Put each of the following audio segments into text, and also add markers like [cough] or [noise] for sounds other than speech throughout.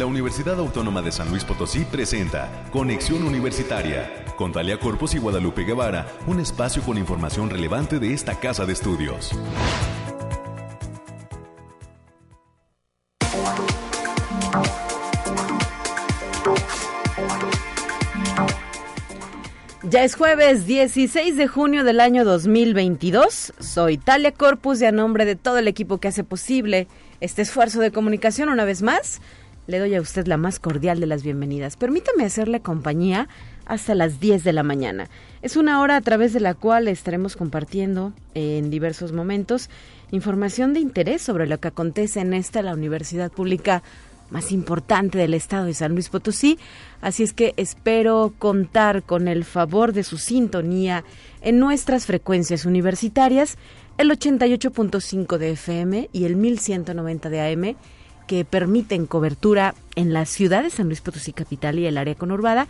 la Universidad Autónoma de San Luis Potosí presenta Conexión Universitaria con Talia Corpus y Guadalupe Guevara, un espacio con información relevante de esta casa de estudios. Ya es jueves 16 de junio del año 2022. Soy Talia Corpus y a nombre de todo el equipo que hace posible este esfuerzo de comunicación una vez más, le doy a usted la más cordial de las bienvenidas. Permítame hacerle compañía hasta las 10 de la mañana. Es una hora a través de la cual estaremos compartiendo en diversos momentos información de interés sobre lo que acontece en esta, la Universidad Pública más importante del estado de San Luis Potosí, así es que espero contar con el favor de su sintonía en nuestras frecuencias universitarias, el 88.5 de FM y el 1190 de AM, que permiten cobertura en la ciudad de San Luis Potosí capital y el área conurbada,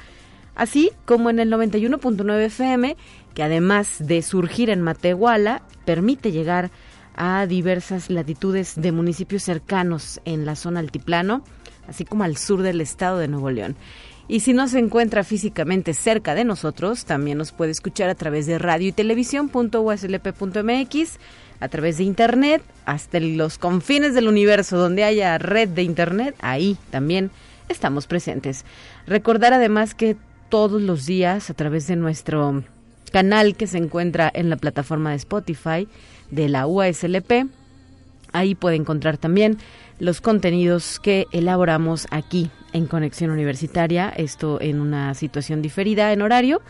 así como en el 91.9 FM, que además de surgir en Matehuala, permite llegar a diversas latitudes de municipios cercanos en la zona altiplano, así como al sur del estado de Nuevo León. Y si no se encuentra físicamente cerca de nosotros, también nos puede escuchar a través de radio y televisión.uslp.mx, a través de internet, hasta los confines del universo donde haya red de internet, ahí también estamos presentes. Recordar además que todos los días a través de nuestro canal que se encuentra en la plataforma de Spotify, de la UASLP. Ahí puede encontrar también los contenidos que elaboramos aquí en Conexión Universitaria, esto en una situación diferida en horario,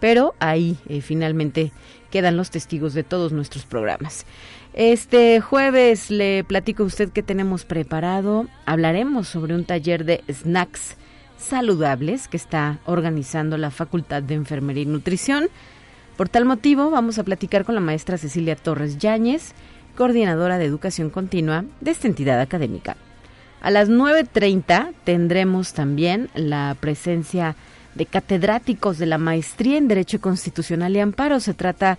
pero ahí eh, finalmente quedan los testigos de todos nuestros programas. Este jueves le platico a usted que tenemos preparado. Hablaremos sobre un taller de snacks saludables que está organizando la Facultad de Enfermería y Nutrición. Por tal motivo, vamos a platicar con la maestra Cecilia Torres Yáñez, coordinadora de educación continua de esta entidad académica. A las 9.30 tendremos también la presencia de catedráticos de la maestría en Derecho Constitucional y Amparo. Se trata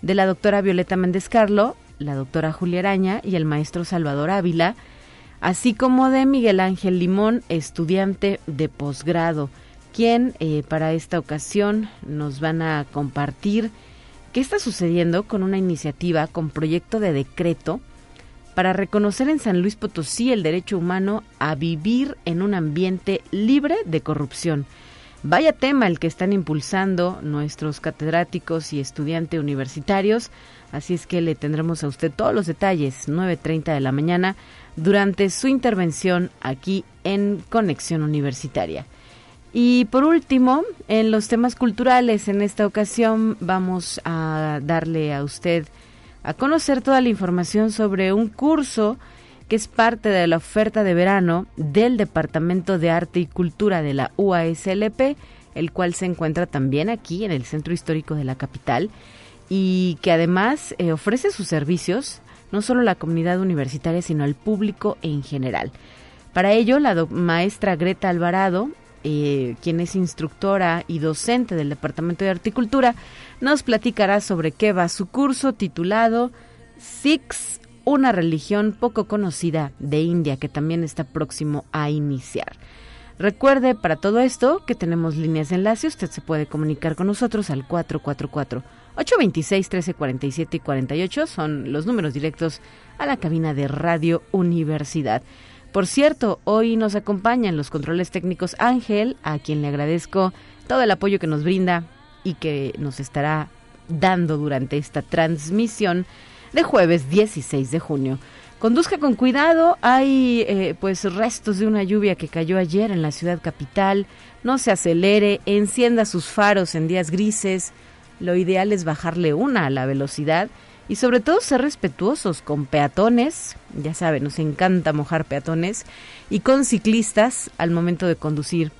de la doctora Violeta Méndez Carlo, la doctora Julia Araña y el maestro Salvador Ávila, así como de Miguel Ángel Limón, estudiante de posgrado quien eh, para esta ocasión nos van a compartir qué está sucediendo con una iniciativa con proyecto de decreto para reconocer en San Luis Potosí el derecho humano a vivir en un ambiente libre de corrupción. Vaya tema el que están impulsando nuestros catedráticos y estudiantes universitarios, así es que le tendremos a usted todos los detalles, 9.30 de la mañana, durante su intervención aquí en Conexión Universitaria. Y por último, en los temas culturales, en esta ocasión vamos a darle a usted a conocer toda la información sobre un curso que es parte de la oferta de verano del Departamento de Arte y Cultura de la UASLP, el cual se encuentra también aquí en el Centro Histórico de la capital y que además eh, ofrece sus servicios no solo a la comunidad universitaria, sino al público en general. Para ello, la maestra Greta Alvarado eh, quien es instructora y docente del Departamento de Articultura, nos platicará sobre qué va su curso titulado Sikhs, una religión poco conocida de India, que también está próximo a iniciar. Recuerde para todo esto que tenemos líneas de enlace, usted se puede comunicar con nosotros al 444 826 1347 y 48 son los números directos a la cabina de Radio Universidad. Por cierto, hoy nos acompaña en los controles técnicos Ángel, a quien le agradezco todo el apoyo que nos brinda y que nos estará dando durante esta transmisión de jueves 16 de junio. Conduzca con cuidado, hay eh, pues restos de una lluvia que cayó ayer en la ciudad capital. No se acelere, encienda sus faros en días grises. Lo ideal es bajarle una a la velocidad y sobre todo ser respetuosos con peatones, ya saben, nos encanta mojar peatones, y con ciclistas al momento de conducir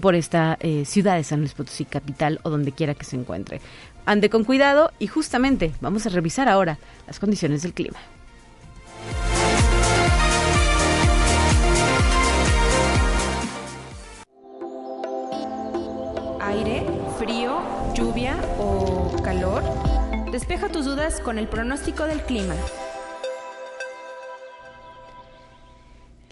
por esta eh, ciudad de San Luis Potosí capital o donde quiera que se encuentre. Ande con cuidado y justamente vamos a revisar ahora las condiciones del clima. Aire, frío, lluvia o calor. Despeja tus dudas con el pronóstico del clima.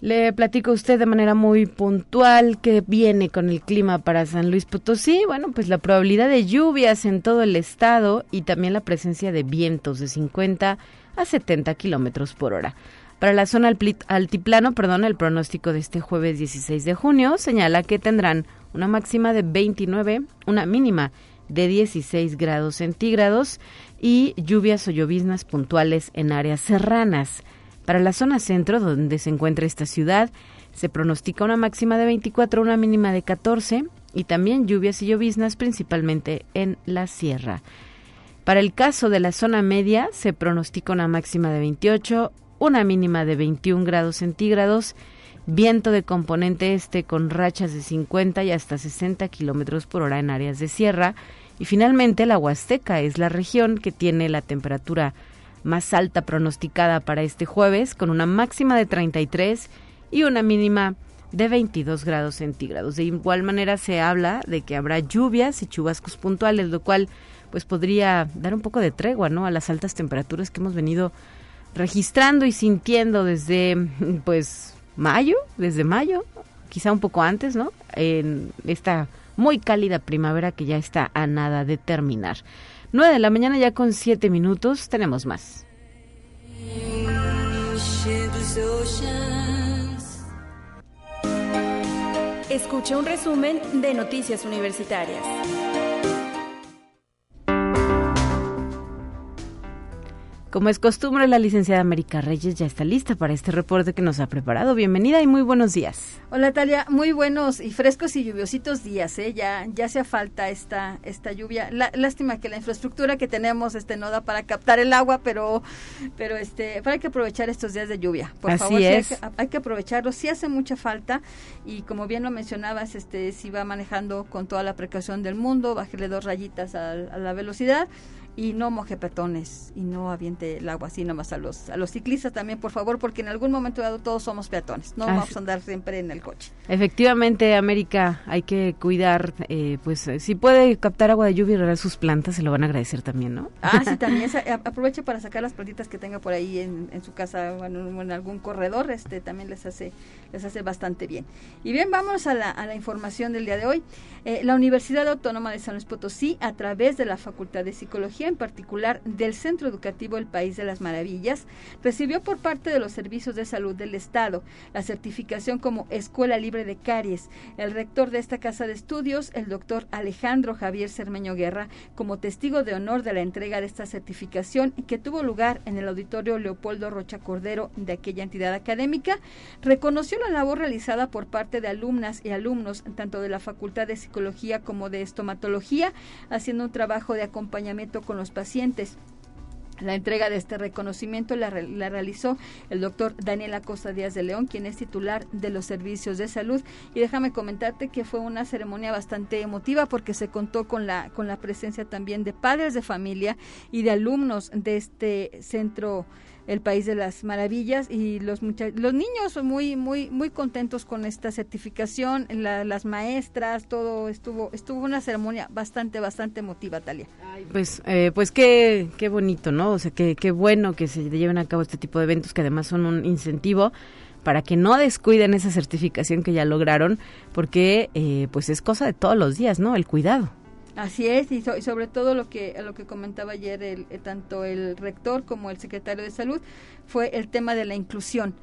Le platico a usted de manera muy puntual que viene con el clima para San Luis Potosí. Bueno, pues la probabilidad de lluvias en todo el estado y también la presencia de vientos de 50 a 70 kilómetros por hora. Para la zona altiplano, perdón, el pronóstico de este jueves 16 de junio señala que tendrán una máxima de 29, una mínima de 16 grados centígrados y lluvias o lloviznas puntuales en áreas serranas. Para la zona centro, donde se encuentra esta ciudad, se pronostica una máxima de 24, una mínima de 14 y también lluvias y lloviznas principalmente en la sierra. Para el caso de la zona media, se pronostica una máxima de 28, una mínima de 21 grados centígrados, viento de componente este con rachas de 50 y hasta 60 kilómetros por hora en áreas de sierra. Y finalmente, la Huasteca es la región que tiene la temperatura más alta pronosticada para este jueves, con una máxima de 33 y una mínima de 22 grados centígrados. De igual manera se habla de que habrá lluvias y chubascos puntuales, lo cual pues podría dar un poco de tregua, ¿no? A las altas temperaturas que hemos venido registrando y sintiendo desde pues mayo, desde mayo, quizá un poco antes, ¿no? En esta muy cálida primavera que ya está a nada de terminar. 9 de la mañana ya con 7 minutos, tenemos más. Escucha un resumen de Noticias Universitarias. Como es costumbre, la licenciada América Reyes ya está lista para este reporte que nos ha preparado. Bienvenida y muy buenos días. Hola Talia, muy buenos y frescos y lluviositos días, ¿eh? Ya, ya hace falta esta, esta lluvia. lástima que la infraestructura que tenemos este, no da para captar el agua, pero, pero este, hay que aprovechar estos días de lluvia. Por Así favor, es. hay, que, hay, que, aprovecharlo. Sí hace mucha falta y como bien lo mencionabas, este, si va manejando con toda la precaución del mundo, bájele dos rayitas a, a la velocidad y no moje peatones y no aviente el agua así nomás a los a los ciclistas también por favor porque en algún momento dado todos somos peatones no vamos a andar siempre en el coche. Efectivamente América hay que cuidar eh, pues si puede captar agua de lluvia y regar sus plantas se lo van a agradecer también no ah sí [laughs] también aproveche para sacar las plantitas que tenga por ahí en, en su casa o en, en, algún corredor este también les hace les hace bastante bien. Y bien vamos a la, a la información del día de hoy. Eh, la Universidad Autónoma de San Luis Potosí a través de la Facultad de Psicología en particular del Centro Educativo El País de las Maravillas, recibió por parte de los servicios de salud del Estado la certificación como Escuela Libre de Caries. El rector de esta casa de estudios, el doctor Alejandro Javier Cermeño Guerra, como testigo de honor de la entrega de esta certificación que tuvo lugar en el auditorio Leopoldo Rocha Cordero de aquella entidad académica, reconoció la labor realizada por parte de alumnas y alumnos tanto de la Facultad de Psicología como de Estomatología, haciendo un trabajo de acompañamiento con los pacientes. La entrega de este reconocimiento la, la, realizó el doctor Daniel Acosta Díaz de León, quien es titular de los servicios de salud. Y déjame comentarte que fue una ceremonia bastante emotiva porque se contó con la, con la presencia también de padres de familia y de alumnos de este centro el país de las maravillas y los los niños muy muy muy contentos con esta certificación la, las maestras todo estuvo estuvo una ceremonia bastante bastante emotiva Talia. Pues eh, pues qué qué bonito no o sea qué qué bueno que se lleven a cabo este tipo de eventos que además son un incentivo para que no descuiden esa certificación que ya lograron porque eh, pues es cosa de todos los días no el cuidado Así es, y, so, y, sobre todo lo que lo que comentaba ayer el, tanto el rector como el secretario de salud fue el tema de la inclusión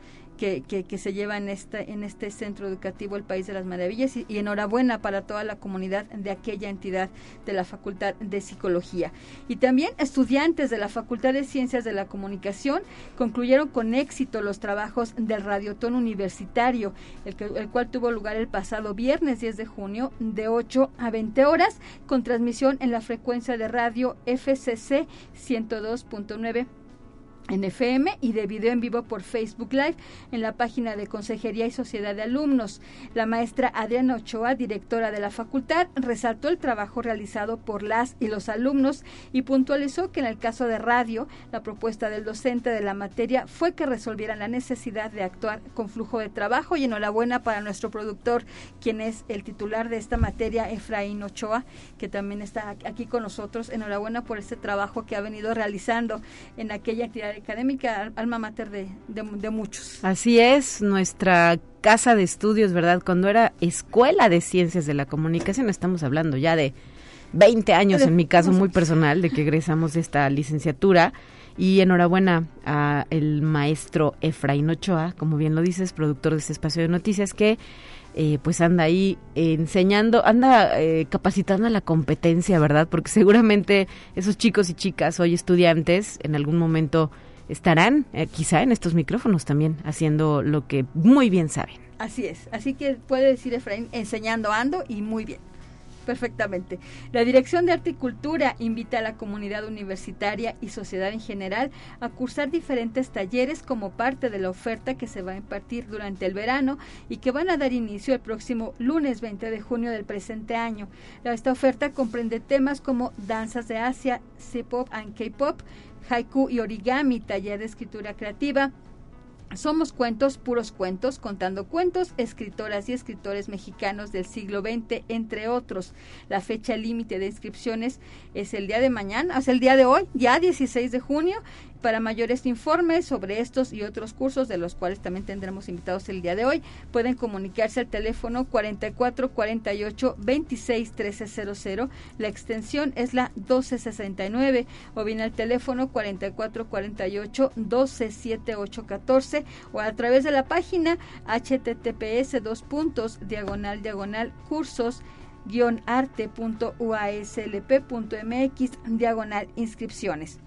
que, se lleva en este, en este centro educativo El País de las Maravillas y, y, enhorabuena para toda la comunidad de aquella entidad de la Facultad de Psicología. Y también estudiantes de la Facultad de Ciencias de la Comunicación concluyeron con éxito los trabajos del Radiotón Universitario, el, que, el cual tuvo lugar el pasado viernes 10 de junio de 8 a 20 horas con transmisión en la frecuencia de radio FCC 102.9 en FM y de video en vivo por Facebook Live en la página de Consejería y Sociedad de Alumnos. La maestra Adriana Ochoa, directora de la facultad, resaltó el trabajo realizado por las y los alumnos y puntualizó que en el caso de radio, la propuesta del docente de la materia fue que resolvieran la necesidad de actuar con flujo de trabajo y enhorabuena para nuestro productor, quien es el titular de esta materia, Efraín Ochoa, que también está aquí con nosotros. Enhorabuena por este trabajo que ha venido realizando en aquella entidad académica alma mater de, de, muchos. Así es, nuestra casa de estudios, ¿verdad? Cuando era Escuela de Ciencias de la Comunicación, estamos hablando ya de 20 años en mi caso muy personal de que egresamos de esta licenciatura y enhorabuena a el maestro Efraín Ochoa, como bien lo dices, productor de este espacio de noticias que eh, pues anda ahí enseñando, anda eh, capacitando a la competencia, ¿verdad? Porque seguramente esos chicos y chicas, hoy estudiantes, en algún momento estarán eh, quizá en estos micrófonos también haciendo lo que muy bien saben. Así es, así que puede decir Efraín, enseñando ando y muy bien. Perfectamente. La Dirección de Arte y Cultura invita a la comunidad universitaria y sociedad en general a cursar diferentes talleres como parte de la oferta que se va a impartir durante el verano y que van a dar inicio el próximo lunes 20 de junio del presente año. Esta oferta comprende temas como danzas de Asia, C-pop and K-pop, haiku y origami, taller de escritura creativa, somos cuentos, puros cuentos, contando cuentos, escritoras y escritores mexicanos del siglo XX, entre otros. La fecha límite de inscripciones es el día de mañana, o sea, el día de hoy, ya 16 de junio, para mayores informes sobre estos y otros cursos, de los cuales también tendremos invitados el día de hoy, pueden comunicarse al teléfono 44 48 26 1300. La extensión es la 1269 o bien al teléfono 44 48 12 7814 o a través de la página https dos puntos diagonal diagonal cursos arte.uaslp.mx diagonal inscripciones.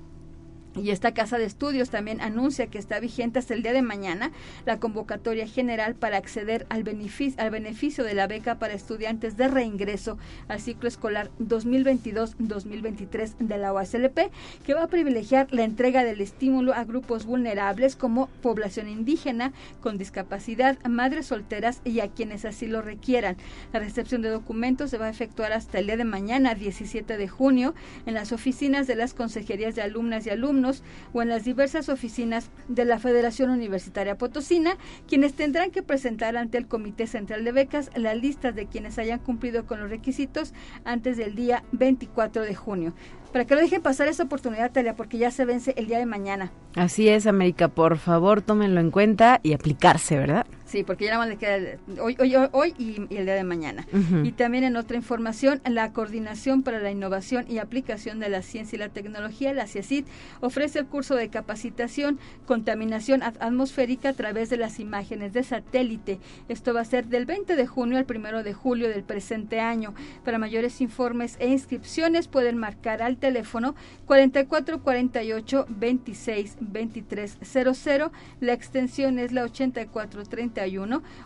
Y esta casa de estudios también anuncia que está vigente hasta el día de mañana la convocatoria general para acceder al beneficio, al beneficio de la beca para estudiantes de reingreso al ciclo escolar 2022-2023 de la OASLP, que va a privilegiar la entrega del estímulo a grupos vulnerables como población indígena con discapacidad, madres solteras y a quienes así lo requieran. La recepción de documentos se va a efectuar hasta el día de mañana, 17 de junio, en las oficinas de las consejerías de alumnas y alumnos o en las diversas oficinas de la Federación Universitaria Potosina, quienes tendrán que presentar ante el Comité Central de Becas la lista de quienes hayan cumplido con los requisitos antes del día 24 de junio para que no dejen pasar esa oportunidad, Talia, porque ya se vence el día de mañana. Así es, América, por favor, tómenlo en cuenta y aplicarse, ¿verdad? Sí, porque ya nada más le queda hoy, hoy, hoy y, el día de mañana. Y también en otra información, la Coordinación para la Innovación y Aplicación de la Ciencia y la Tecnología, la CIACID, ofrece el curso de capacitación Contaminación Atmosférica a través de las imágenes de satélite. Esto va a ser del 20 de junio al 1 de julio del presente año. Para mayores informes e inscripciones pueden marcar al teléfono 4448 26 23 00. La extensión es la 8430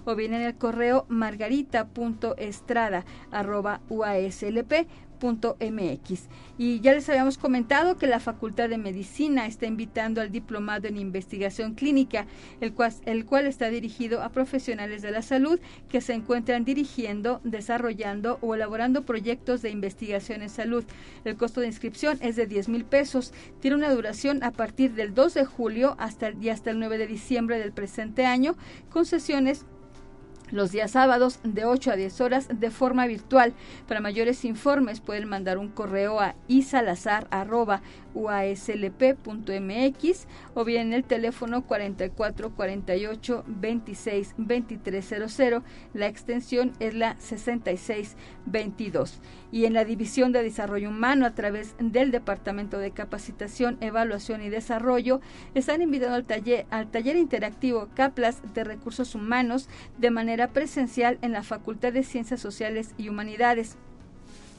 o bien en el correo Y ya les habíamos comentado que la Facultad de Medicina está invitando al diplomado en investigación clínica, el cual, el cual está dirigido a profesionales de la salud que se encuentran dirigiendo, desarrollando o elaborando proyectos de investigación en salud. El costo de inscripción es de 10 mil pesos. Tiene una duración a partir del 2 de julio hasta, y hasta el 9 de diciembre del presente año, con sesiones los días sábados de 8 a 10 horas de forma virtual. Para mayores informes pueden mandar un correo a isalazar.uaslp.mx o bien el teléfono 44 48 26 2300. La extensión es la 6622. Y en la División de Desarrollo Humano, a través del Departamento de Capacitación, Evaluación y Desarrollo, están invitando al taller, al taller interactivo CAPLAS de Recursos Humanos de manera presencial en la Facultad de Ciencias Sociales y Humanidades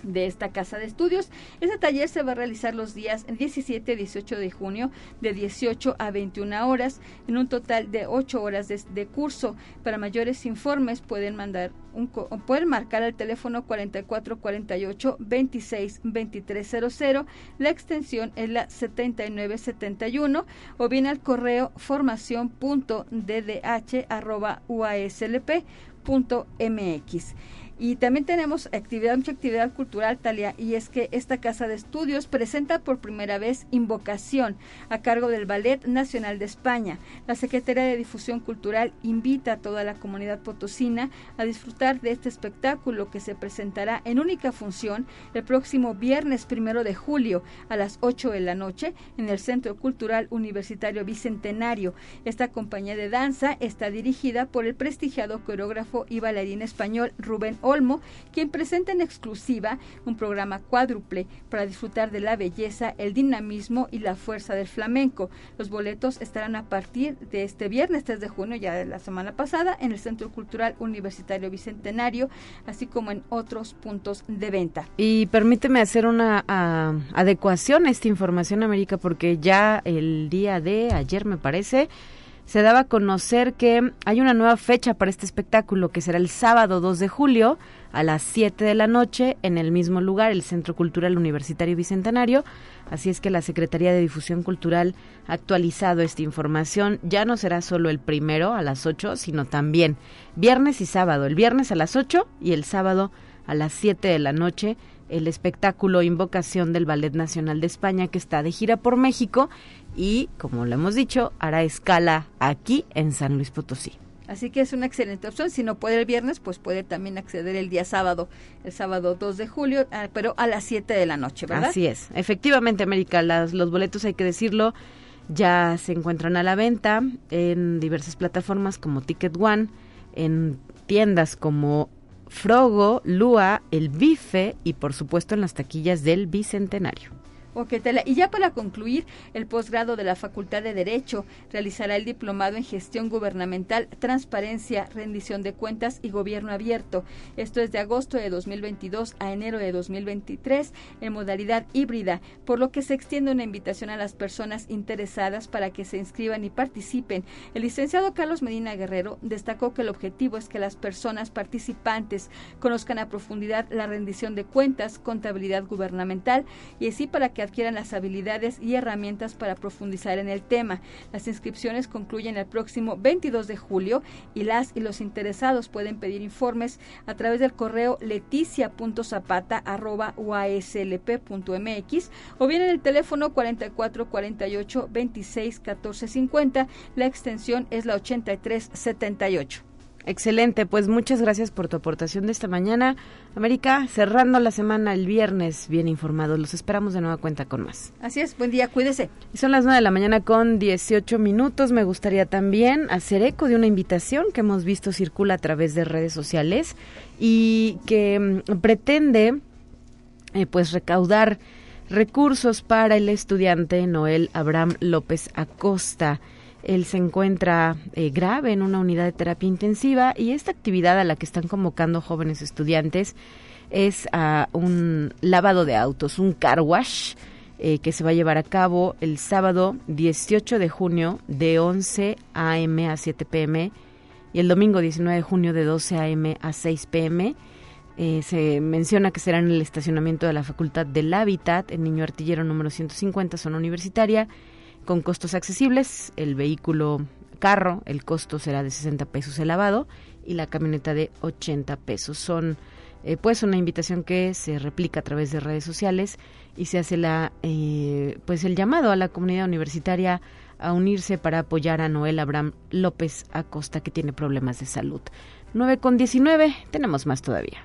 de esta casa de estudios. Este taller se va a realizar los días 17 y 18 de junio de 18 a 21 horas en un total de 8 horas de, curso. Para mayores informes pueden mandar un pueden marcar al teléfono 4448 26 2300. La extensión es la 7971 o bien al correo formación.ddh@uaslp.mx. Y también tenemos actividad, mucha actividad cultural, Talia, y es que esta casa de estudios presenta por primera vez Invocación a cargo del Ballet Nacional de España. La Secretaría de Difusión Cultural invita a toda la comunidad potosina a disfrutar de este espectáculo que se presentará en única función el próximo viernes primero de julio a las 8 de la noche en el Centro Cultural Universitario Bicentenario. Esta compañía de danza está dirigida por el prestigiado coreógrafo y bailarín español Rubén Olmo, quien presenta en exclusiva un programa cuádruple para disfrutar de la belleza, el dinamismo y la fuerza del flamenco. Los boletos estarán a partir de este viernes 3 de junio, ya de la semana pasada, en el Centro Cultural Universitario Bicentenario, así como en otros puntos de venta. Y permíteme hacer una adecuación a esta información, América, porque ya el día de ayer, me parece, se daba a conocer que hay una nueva fecha para este espectáculo que será el sábado 2 de julio a las 7 de la noche en el mismo lugar, el Centro Cultural Universitario Bicentenario. Así es que la Secretaría de Difusión Cultural ha actualizado esta información. Ya no será solo el primero a las 8, sino también viernes y sábado. El viernes a las 8 y el sábado a las 7 de la noche el espectáculo Invocación del Ballet Nacional de España que está de gira por México y, como lo hemos dicho, hará escala aquí en San Luis Potosí. Así que es una excelente opción. Si no puede el viernes, pues puede también acceder el día sábado, el sábado 2 de julio, ah, pero a las 7 de la noche, ¿verdad? Así es. Efectivamente, América, los boletos, hay que decirlo, ya se encuentran a la venta en diversas plataformas como Ticket One, en tiendas como Frogo, Lua, El Bife y por supuesto en las taquillas del Bicentenario. Y ya para concluir, el posgrado de la Facultad de Derecho realizará el diplomado en gestión gubernamental, transparencia, rendición de cuentas y gobierno abierto. Esto es de agosto de 2022 a enero de 2023 en modalidad híbrida, por lo que se extiende una invitación a las personas interesadas para que se inscriban y participen. El licenciado Carlos Medina Guerrero destacó que el objetivo es que las personas participantes conozcan a profundidad la rendición de cuentas, contabilidad gubernamental y así para que adquieran las habilidades y herramientas para profundizar en el tema. Las inscripciones concluyen el próximo 22 de julio y las y los interesados pueden pedir informes a través del correo leticia.zapata.uaslp.mx o bien en el teléfono 4448 26 14 50. La extensión es la 8378. Excelente, pues muchas gracias por tu aportación de esta mañana. América, cerrando la semana el viernes, bien informados. Los esperamos de nueva cuenta con más. Así es, buen día, cuídese. son las 9 de la mañana con 18 minutos. Me gustaría también hacer eco de una invitación que hemos visto circula a través de redes sociales y que mm, pretende eh, pues recaudar recursos para el estudiante Noel Abraham López Acosta. Él se encuentra eh, grave en una unidad de terapia intensiva y esta actividad a la que están convocando jóvenes estudiantes es un lavado de autos, un car wash eh, que se va a llevar a cabo el sábado 18 de junio de 11 a.m. a 7 p.m. y el domingo 19 de junio de 12 a.m. a 6 p.m. Eh, se menciona que será en el estacionamiento de la Facultad del Hábitat, en Niño Artillero número 150, zona universitaria con costos accesibles. El vehículo carro, el costo será de 60 pesos el lavado y la camioneta de 80 pesos. Son eh, pues una invitación que se replica a través de redes sociales y se hace la eh, pues el llamado a la comunidad universitaria a unirse para apoyar a Noel Abraham López Acosta que tiene problemas de salud. 9 con 19, tenemos más todavía.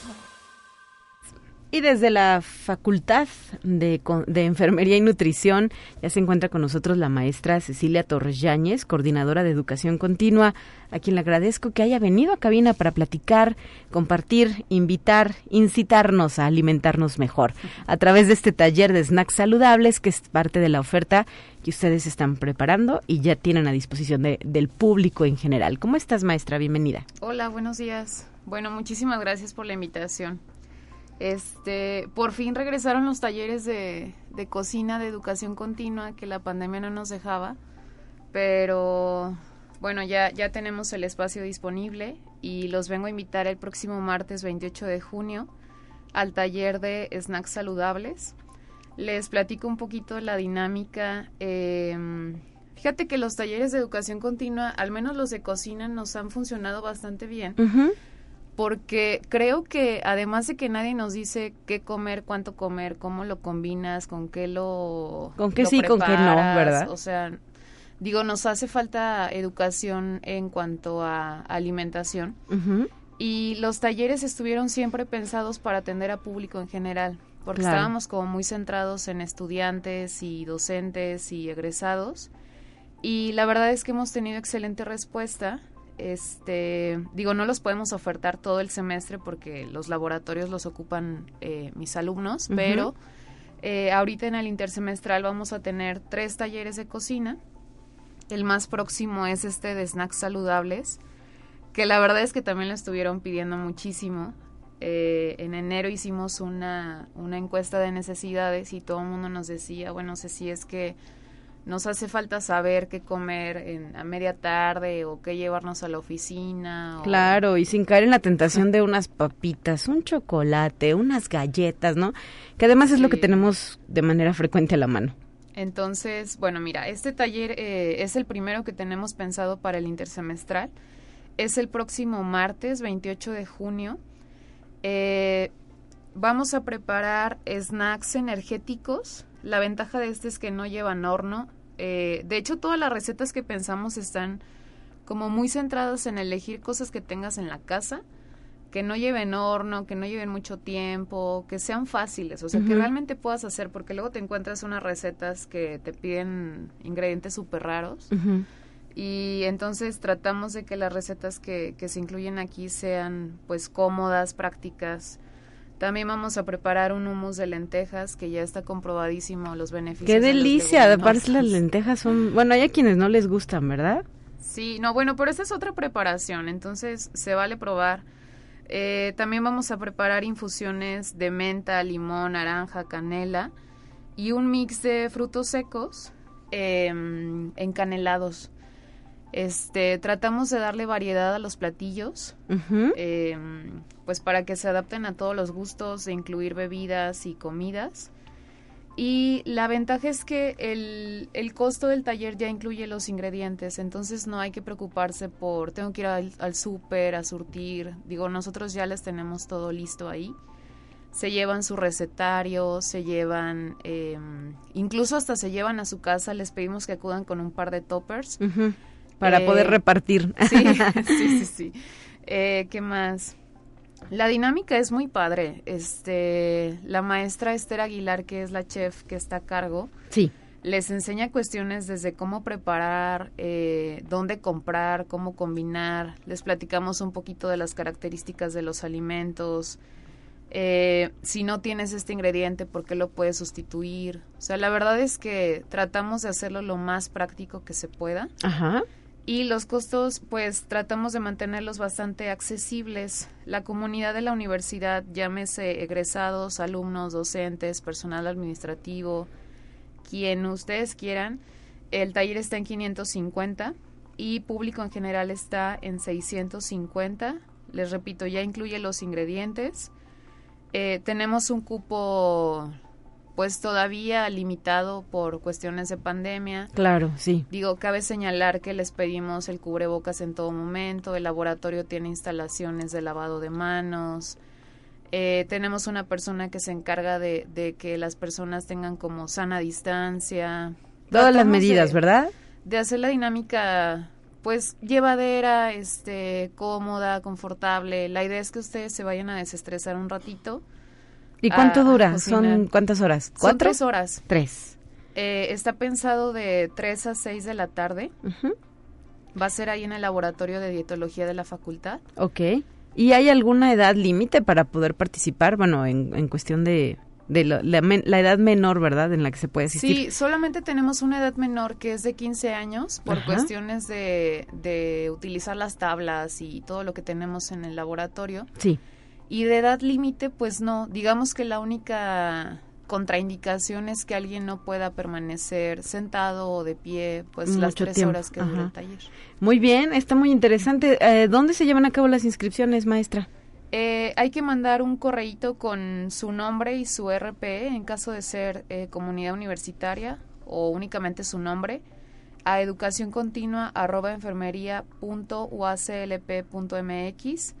Y desde la Facultad de, Enfermería y Nutrición ya se encuentra con nosotros la maestra Cecilia Torres coordinadora de Educación Continua, a quien le agradezco que haya venido a cabina para platicar, compartir, invitar, incitarnos a alimentarnos mejor a través de este taller de snacks saludables que es parte de la oferta que ustedes están preparando y ya tienen a disposición de, del público en general. ¿Cómo estás, maestra? Bienvenida. Hola, buenos días. Bueno, muchísimas gracias por la invitación. Este, por fin regresaron los talleres de, de cocina de educación continua que la pandemia no nos dejaba, pero bueno, ya, ya tenemos el espacio disponible y los vengo a invitar el próximo martes 28 de junio al taller de snacks saludables Les platico un poquito la dinámica. Eh, fíjate que los talleres de educación continua, al menos los de cocina, nos han funcionado bastante bien. Porque creo que además de que nadie nos dice qué comer, cuánto comer, cómo lo combinas, con qué lo. Con qué sí, con qué no, ¿verdad? O sea, digo, nos hace falta educación en cuanto a alimentación. Y los talleres estuvieron siempre pensados para atender a público en general porque estábamos como muy centrados en estudiantes y docentes y egresados. Y la verdad es que hemos tenido excelente respuesta. Este, digo, no los podemos ofertar todo el semestre porque los laboratorios los ocupan eh, mis alumnos, pero eh, ahorita en el intersemestral vamos a tener tres talleres de cocina. El más próximo es este de snacks saludables, que la verdad es que también lo estuvieron pidiendo muchísimo. Eh, en enero hicimos una, una encuesta de necesidades y todo el mundo nos decía, bueno, no sé si es que nos hace falta saber qué comer en, a media tarde o qué llevarnos a la oficina. Claro, y sin caer en la tentación de unas papitas, un chocolate, unas galletas, ¿no? Que además es lo que tenemos de manera frecuente a la mano. Entonces, bueno, mira, este taller eh, es el primero que tenemos pensado para el intersemestral. Es el próximo martes 28 de junio eh, vamos a preparar snacks energéticos. La ventaja de este es que no llevan horno. Eh, de hecho, todas las recetas que pensamos están como muy centradas en elegir cosas que tengas en la casa, que no lleven horno, que no lleven mucho tiempo, que sean fáciles, o sea, que realmente puedas hacer, porque luego te encuentras unas recetas que te piden ingredientes súper raros. Y entonces tratamos de que las recetas que, que se incluyen aquí sean pues cómodas, prácticas. También vamos a preparar un hummus de lentejas que ya está comprobadísimo los beneficios. Qué delicia, aparte las lentejas son, bueno, hay a quienes no les gustan, ¿verdad? Sí, no, bueno, pero esa es otra preparación, entonces se vale probar. Eh, también vamos a preparar infusiones de menta, limón, naranja, canela y un mix de frutos secos eh, encanelados. Este, tratamos de darle variedad a los platillos, em, pues para que se adapten a todos los gustos, de incluir bebidas y comidas. Y la ventaja es que el, el, costo del taller ya incluye los ingredientes, entonces no hay que preocuparse por, tengo que ir al, al súper a surtir, digo, nosotros ya les tenemos todo listo ahí. Se llevan su recetario, se llevan, em, incluso hasta se llevan a su casa, les pedimos que acudan con un par de toppers para poder eh, repartir. [laughs] Sí, [laughs] sí, sí, sí. Eh, ¿Qué más? La dinámica es muy padre. Este, la maestra Esther Aguilar, que es la chef que está a cargo, sí. les enseña cuestiones desde cómo preparar, eh, dónde comprar, cómo combinar. Les platicamos un poquito de las características de los alimentos. si no tienes este ingrediente, ¿por qué lo puedes sustituir? O sea, la verdad es que tratamos de hacerlo lo más práctico que se pueda. Ajá y los costos pues tratamos de mantenerlos bastante accesibles. La comunidad de la universidad, llámese egresados, alumnos, docentes, personal administrativo, quien ustedes quieran, el taller está en 550 y público en general está en 650. Les repito, ya incluye los ingredientes. Eh, tenemos un cupo pues todavía limitado por cuestiones de pandemia. Claro, sí. Digo, cabe señalar que les pedimos el cubrebocas en todo momento, el laboratorio tiene instalaciones de lavado de manos, eh, tenemos una persona que se encarga de, de, que las personas tengan como sana distancia. Todas las medidas, ¿verdad? De hacer la dinámica pues llevadera, este, cómoda, confortable. La idea es que ustedes se vayan a desestresar un ratito ¿Y cuánto dura? ¿Son cuántas horas? ¿Cuatro? Son tres horas. Tres. Eh, está pensado de tres a seis de la tarde. Va a ser ahí en el laboratorio de dietología de la facultad. Ok. ¿Y hay alguna edad límite para poder participar? Bueno, en, en cuestión de, de la, la, edad menor, ¿verdad? En la que se puede asistir. Sí, solamente tenemos una edad menor que es de 15 años por cuestiones de, de utilizar las tablas y todo lo que tenemos en el laboratorio. Sí. Y de edad límite, pues no. Digamos que la única contraindicación es que alguien no pueda permanecer sentado o de pie, pues las tres horas que dura el taller. Muy bien, está muy interesante. Eh, ¿Dónde se llevan a cabo las inscripciones, maestra? Eh, hay que mandar un correíto con su nombre y su RPE en caso de ser eh, comunidad universitaria o únicamente su nombre a educación continua arroba enfermería punto mx.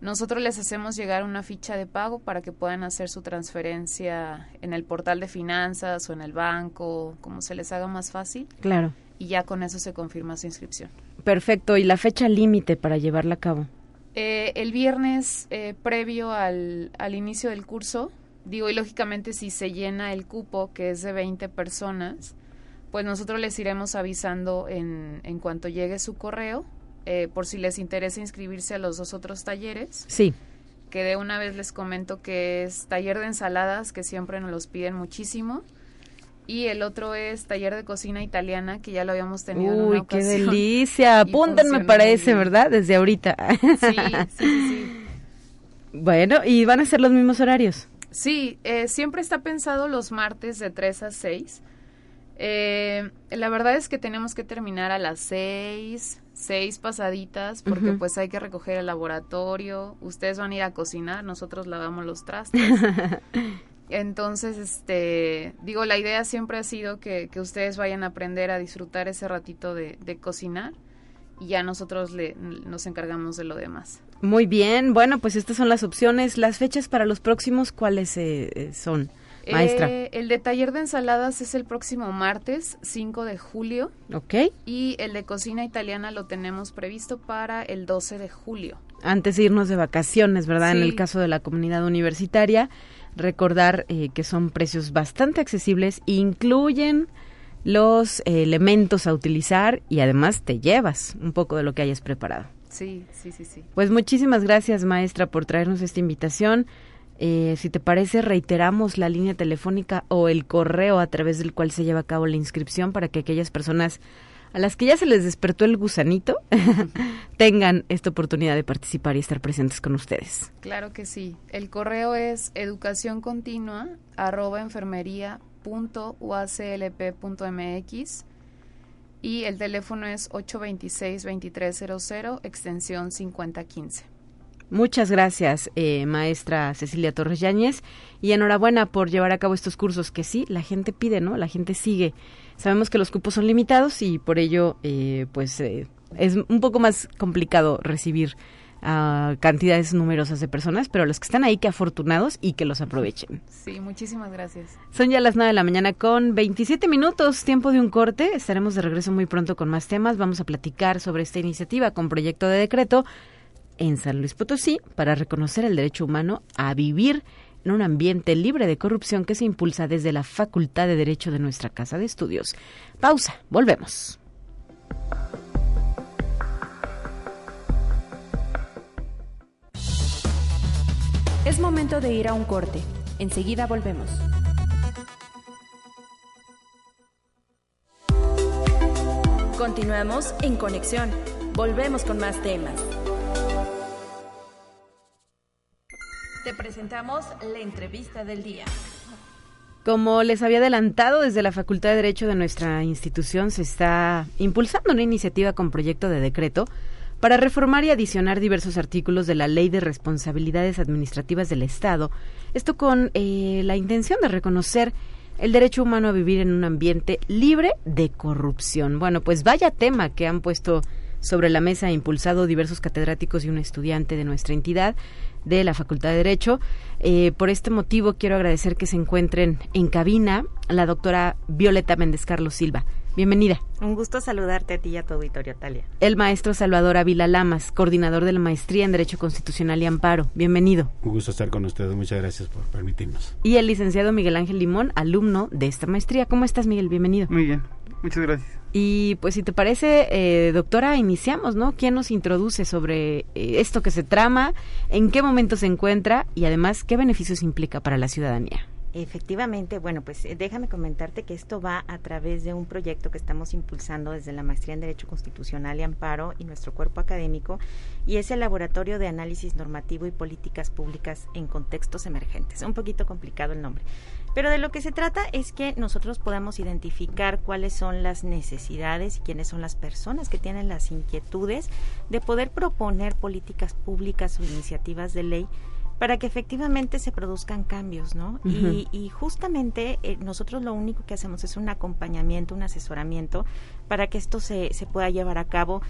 Nosotros les hacemos llegar una ficha de pago para que puedan hacer su transferencia en el portal de finanzas o en el banco, como se les haga más fácil. Claro. Y ya con eso se confirma su inscripción. Perfecto. ¿Y la fecha límite para llevarla a cabo? Eh, el viernes eh, previo al, al inicio del curso, digo, y lógicamente si se llena el cupo, que es de 20 personas, pues nosotros les iremos avisando en, en cuanto llegue su correo eh, por si les interesa inscribirse a los dos otros talleres. Sí. Que de una vez les comento que es taller de ensaladas, que siempre nos los piden muchísimo. Y el otro es taller de cocina italiana, que ya lo habíamos tenido. en una qué delicia. [laughs] Apúntenme para ese, ¿verdad? Desde ahorita. Sí, sí, [laughs] sí, Bueno, ¿y van a ser los mismos horarios? Sí, eh, siempre está pensado los martes de 3 a 6. Eh, la verdad es que tenemos que terminar a las 6, seis pasaditas porque pues hay que recoger el laboratorio, ustedes van a ir a cocinar, nosotros lavamos los trastes. [laughs] Entonces, este, digo, la idea siempre ha sido que, que ustedes vayan a aprender a disfrutar ese ratito de, de cocinar y ya nosotros le, nos encargamos de lo demás. Muy bien, bueno, pues estas son las opciones. Las fechas para los próximos, ¿cuáles eh, eh son? Maestra. Eh, el de taller de ensaladas es el próximo martes, 5 de julio. Ok. Y el de cocina italiana lo tenemos previsto para el 12 de julio. Antes de irnos de vacaciones, ¿verdad? En el caso de la comunidad universitaria, recordar eh, que son precios bastante accesibles, incluyen los eh, elementos a utilizar y además te llevas un poco de lo que hayas preparado. Sí, sí, sí, sí. Pues muchísimas gracias, maestra, por traernos esta invitación. Eh, si te parece, reiteramos la línea telefónica o el correo a través del cual se lleva a cabo la inscripción para que aquellas personas a las que ya se les despertó el gusanito [laughs] tengan esta oportunidad de participar y estar presentes con ustedes. Claro que sí. El correo es educación continua arroba enfermería punto uaclp.mx y el teléfono es 826-2300 extensión 5015. Muchas gracias, eh, maestra Cecilia Torres Yáñez, y enhorabuena por llevar a cabo estos cursos que sí, la gente pide, ¿no? La gente sigue. Sabemos que los cupos son limitados y por ello, eh, pues, eh, es un poco más complicado recibir a cantidades numerosas de personas, pero los que están ahí, que afortunados y que los aprovechen. Sí, muchísimas gracias. Son ya las 9 de la mañana con 27 minutos, tiempo de un corte. Estaremos de regreso muy pronto con más temas. Vamos a platicar sobre esta iniciativa con proyecto de decreto en San Luis Potosí para reconocer el derecho humano a vivir en un ambiente libre de corrupción que se impulsa desde la Facultad de Derecho de nuestra Casa de Estudios. Pausa, volvemos. Es momento de ir a un corte. Enseguida volvemos. Continuamos en conexión. Volvemos con más temas. Presentamos la entrevista del día. Como les había adelantado, desde la Facultad de Derecho de nuestra institución se está impulsando una iniciativa con proyecto de decreto para reformar y adicionar diversos artículos de la Ley de Responsabilidades Administrativas del Estado. Esto con eh, la intención de reconocer el derecho humano a vivir en un ambiente libre de corrupción. Bueno, pues vaya tema que han puesto sobre la mesa, impulsado diversos catedráticos y un estudiante de nuestra entidad de la Facultad de Derecho. Eh, por este motivo quiero agradecer que se encuentren en cabina la doctora Violeta Méndez Carlos Silva. Bienvenida. Un gusto saludarte a ti y a tu auditorio, Talia. El maestro Salvador Avila Lamas, coordinador de la Maestría en Derecho Constitucional y Amparo. Bienvenido. Un gusto estar con ustedes. Muchas gracias por permitirnos. Y el licenciado Miguel Ángel Limón, alumno de esta maestría. ¿Cómo estás, Miguel? Bienvenido. Muy bien. Muchas gracias. Y pues si te parece, eh, doctora, iniciamos, ¿no? ¿Quién nos introduce sobre eh, esto que se trama? ¿En qué momento se encuentra? Y además, ¿qué beneficios implica para la ciudadanía? Efectivamente, bueno, pues eh, déjame comentarte que esto va a través de un proyecto que estamos impulsando desde la Maestría en Derecho Constitucional y Amparo y nuestro cuerpo académico, y es el Laboratorio de Análisis Normativo y Políticas Públicas en Contextos Emergentes. Un poquito complicado el nombre. Pero de lo que se trata es que nosotros podamos identificar cuáles son las necesidades y quiénes son las personas que tienen las inquietudes de poder proponer políticas públicas o iniciativas de ley para que efectivamente se produzcan cambios, ¿no? y, justamente eh, nosotros lo único que hacemos es un acompañamiento, un asesoramiento para que esto se, se pueda llevar a cabo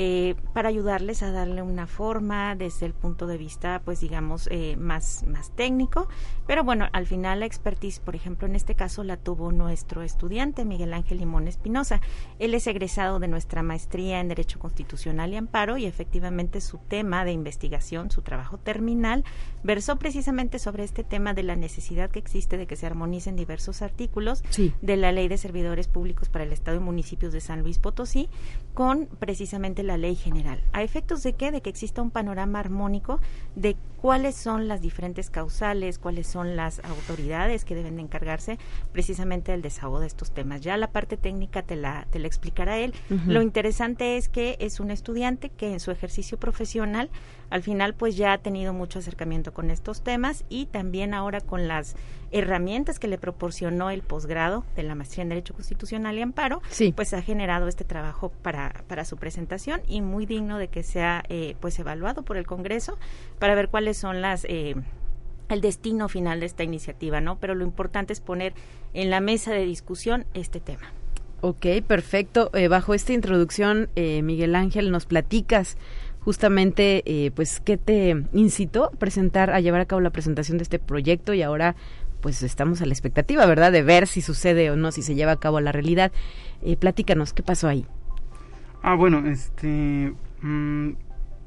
eh, para ayudarles a darle una forma desde el punto de vista, pues digamos, eh, más, más técnico. Pero bueno, al final la expertise, por ejemplo, en este caso la tuvo nuestro estudiante Miguel Ángel Limón Espinosa. Él es egresado de nuestra maestría en Derecho Constitucional y Amparo y efectivamente su tema de investigación, su trabajo terminal, versó precisamente sobre este tema de la necesidad que existe de que se armonicen diversos artículos de la Ley de Servidores Públicos para el Estado y Municipios de San Luis Potosí con precisamente la ley general. ¿A efectos de qué? De que exista un panorama armónico de cuáles son las diferentes causales, cuáles son las autoridades que deben de encargarse precisamente del desahogo de estos temas. Ya la parte técnica te la, te la explicará él. Lo interesante es que es un estudiante que en su ejercicio profesional al final pues ya ha tenido mucho acercamiento con estos temas y también ahora con las herramientas que le proporcionó el posgrado de la maestría en Derecho Constitucional y Amparo, pues ha generado este trabajo para, para su presentación y muy digno de que sea eh, pues evaluado por el Congreso para ver cuáles son las eh, el destino final de esta iniciativa, ¿no? Pero lo importante es poner en la mesa de discusión este tema. Ok, perfecto. Eh, bajo esta introducción, Miguel Ángel, nos platicas justamente, pues, qué te incitó a presentar, a llevar a cabo la presentación de este proyecto y ahora pues estamos a la expectativa, ¿verdad?, de ver si sucede o no, si se lleva a cabo la realidad. Eh, platícanos, ¿qué pasó ahí? Ah, bueno, este, mm,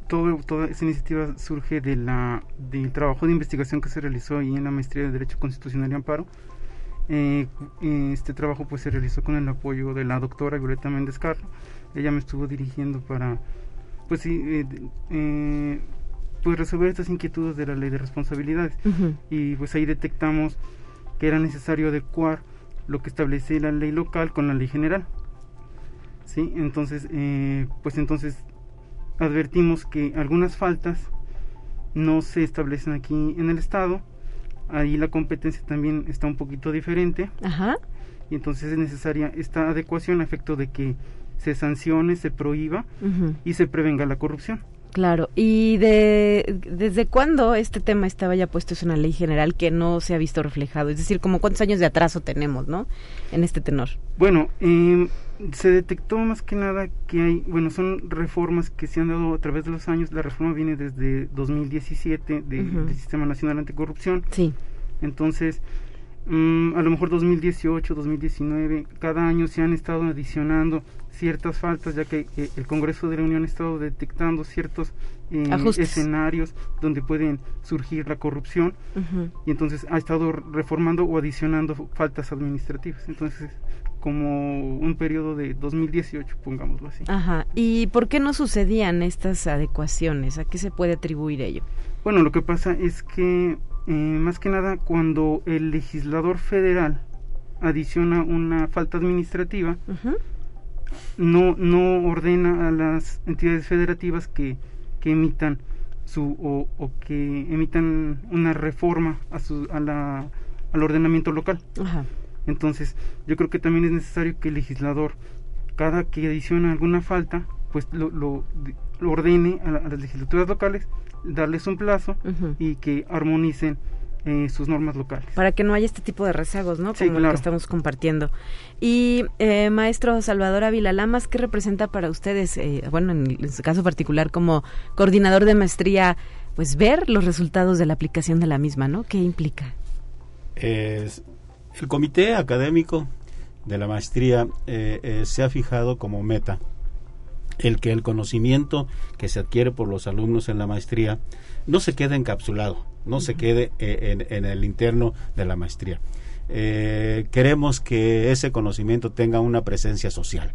todo, toda esa iniciativa surge de la, del trabajo de investigación que se realizó ahí en la Maestría de Derecho Constitucional y Amparo. Eh, este trabajo pues se realizó con el apoyo de la doctora Violeta Méndez Carro. Ella me estuvo dirigiendo para, pues sí, eh, eh pues resolver estas inquietudes de la ley de responsabilidades. Y pues ahí detectamos que era necesario adecuar lo que establece la ley local con la ley general. Sí entonces eh, pues entonces advertimos que algunas faltas no se establecen aquí en el estado. Ahí la competencia también está un poquito diferente. Ajá. y entonces es necesaria esta adecuación a efecto de que se sancione se prohíba y se prevenga la corrupción Claro, ¿y de, desde cuándo este tema estaba ya puesto en una ley general que no se ha visto reflejado? Es decir, como cuántos años de atraso tenemos, ¿no? En este tenor. Bueno, eh, se detectó más que nada que hay, bueno, son reformas que se han dado a través de los años. La reforma viene desde 2017 del Sistema Nacional Anticorrupción. Sí. Entonces, mm, a lo mejor 2018, 2019, cada año se han estado adicionando ciertas faltas, ya que eh, el Congreso de la Unión ha estado detectando ciertos eh, escenarios donde pueden surgir la corrupción y entonces ha estado reformando o adicionando faltas administrativas. Entonces, como un periodo de 2018, pongámoslo así. Ajá. ¿Y por qué no sucedían estas adecuaciones? ¿A qué se puede atribuir ello? Bueno, lo que pasa es que eh, más que nada cuando el legislador federal adiciona una falta administrativa, no, no ordena a las entidades federativas que, que emitan su o, o, que emitan una reforma a su, a la, al ordenamiento local. Entonces, yo creo que también es necesario que el legislador, cada que adiciona alguna falta, pues lo, lo, ordene a, las legislaturas locales, darles un plazo y que armonicen eh, sus normas locales. Para que no haya este tipo de rezagos, ¿no? Como lo que estamos compartiendo. Y eh, maestro Salvador Ávila Lamas, ¿qué representa para ustedes, eh, bueno, en, su caso particular como coordinador de maestría, pues ver los resultados de la aplicación de la misma, ¿no? ¿Qué implica? el comité académico de la maestría se ha fijado como meta el que el conocimiento que se adquiere por los alumnos en la maestría no se quede encapsulado, no se quede eh, en, el interno de la maestría. Eh, queremos que ese conocimiento tenga una presencia social,